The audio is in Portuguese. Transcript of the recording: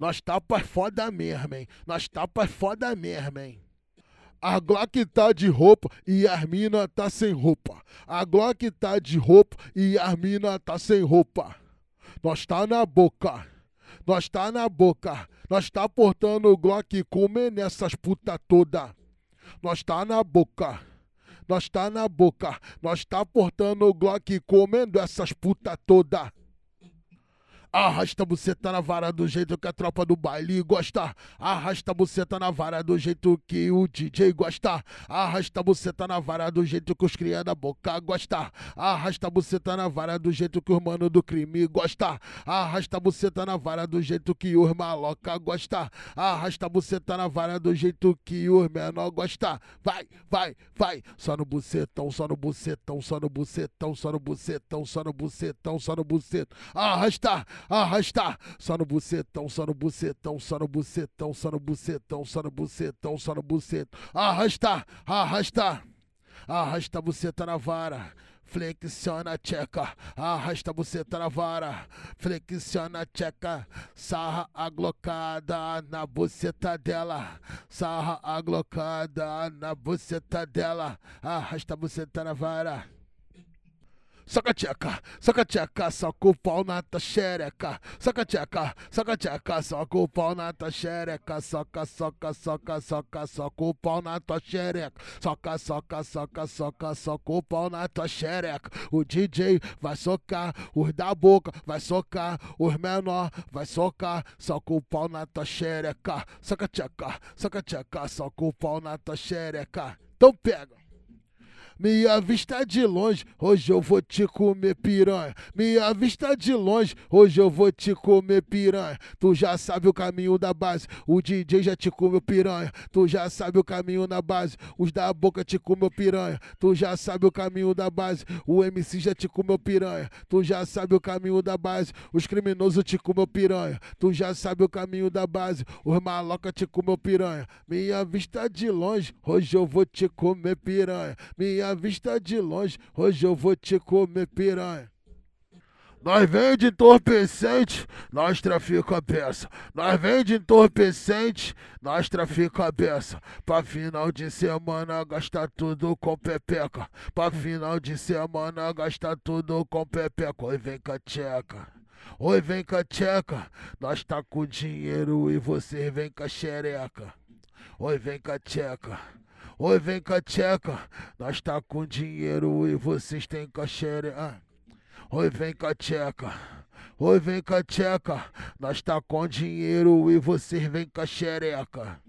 Nós tapas foda mesmo, hein? Nós tapas foda mesmo, hein? A Glock tá de roupa e as mina tá sem roupa. A Glock tá de roupa e as mina tá sem roupa. Nós tá na boca. Nós tá na boca. Nós tá portando o Glock comendo essas puta toda. Nós tá na boca. Nós tá na boca. Nós tá portando o Glock comendo essas puta toda. Arrasta você tá na vara do jeito que a tropa do baile gosta. Arrasta você tá na vara do jeito que o DJ gosta. Arrasta você tá na vara do jeito que os cria da boca gosta. Arrasta você tá na vara do jeito que os mano do crime gosta. Arrasta você tá na vara do jeito que os maloca gosta. Arrasta você tá na vara do jeito que os menor gosta. Vai, vai, vai. Só no bucetão, só no bucetão, só no bucetão, só no bucetão, só no bucetão, só no bucetão. Arrasta arrasta, só no bucetão, só no bucetão, só no bucetão, só no bucetão, só no bucetão, só no bucetão, arrasta, arrasta, arrasta a buceta na vara. Flexiona a tcheca, arrasta a buceta na vara, flexiona a tcheca, sarra aglocada na buceta dela, sarra aglocada na buceta dela, arrasta a buceta na vara. Soca tcheca, soca tcheca, soca o pau na tua xereca. Soca tcheca, soca tcheca, soca o pau na tua xereca. Soca, soca, soca, soca, soca o pau na tua xereca. Soca, soca, soca, soca, soca o pau na tua xereca. O DJ vai socar, os da boca vai socar, os menor vai socar. Soca o pau na tua xereca. Soca tcheca, soca tcheca, soca o pau na tua xereca. Então pega. Me avista de longe, hoje eu vou te comer piranha. Me avista de longe, hoje eu vou te comer piranha. Tu já sabe o caminho da base, o DJ já te comeu piranha. Tu já sabe o caminho da base, os da boca te comeu piranha. Tu já sabe o caminho da base, o MC já te comeu piranha. Tu já sabe o caminho da base, os criminosos te comeu piranha. Tu já sabe o caminho da base, os maloca te comeu piranha. Me avista de longe, hoje eu vou te comer piranha. Me vista de longe, hoje eu vou te comer piranha. Nós vende entorpecente, nós trafica a peça. Nós vende entorpecente, nós trafica a peça. Pra final de semana gastar tudo com pepeca. Pra final de semana gastar tudo com pepeca. Oi, vem com a tcheca. Oi, vem com a tcheca. Nós tá com dinheiro e você vem com a xereca. Oi, vem com a tcheca. Oi, vem com a tcheca, nós tá com dinheiro e vocês têm caxere. Ah. Oi, vem com a tcheca. Oi, vem com a tcheca, nós tá com dinheiro e vocês vêm com a xereca.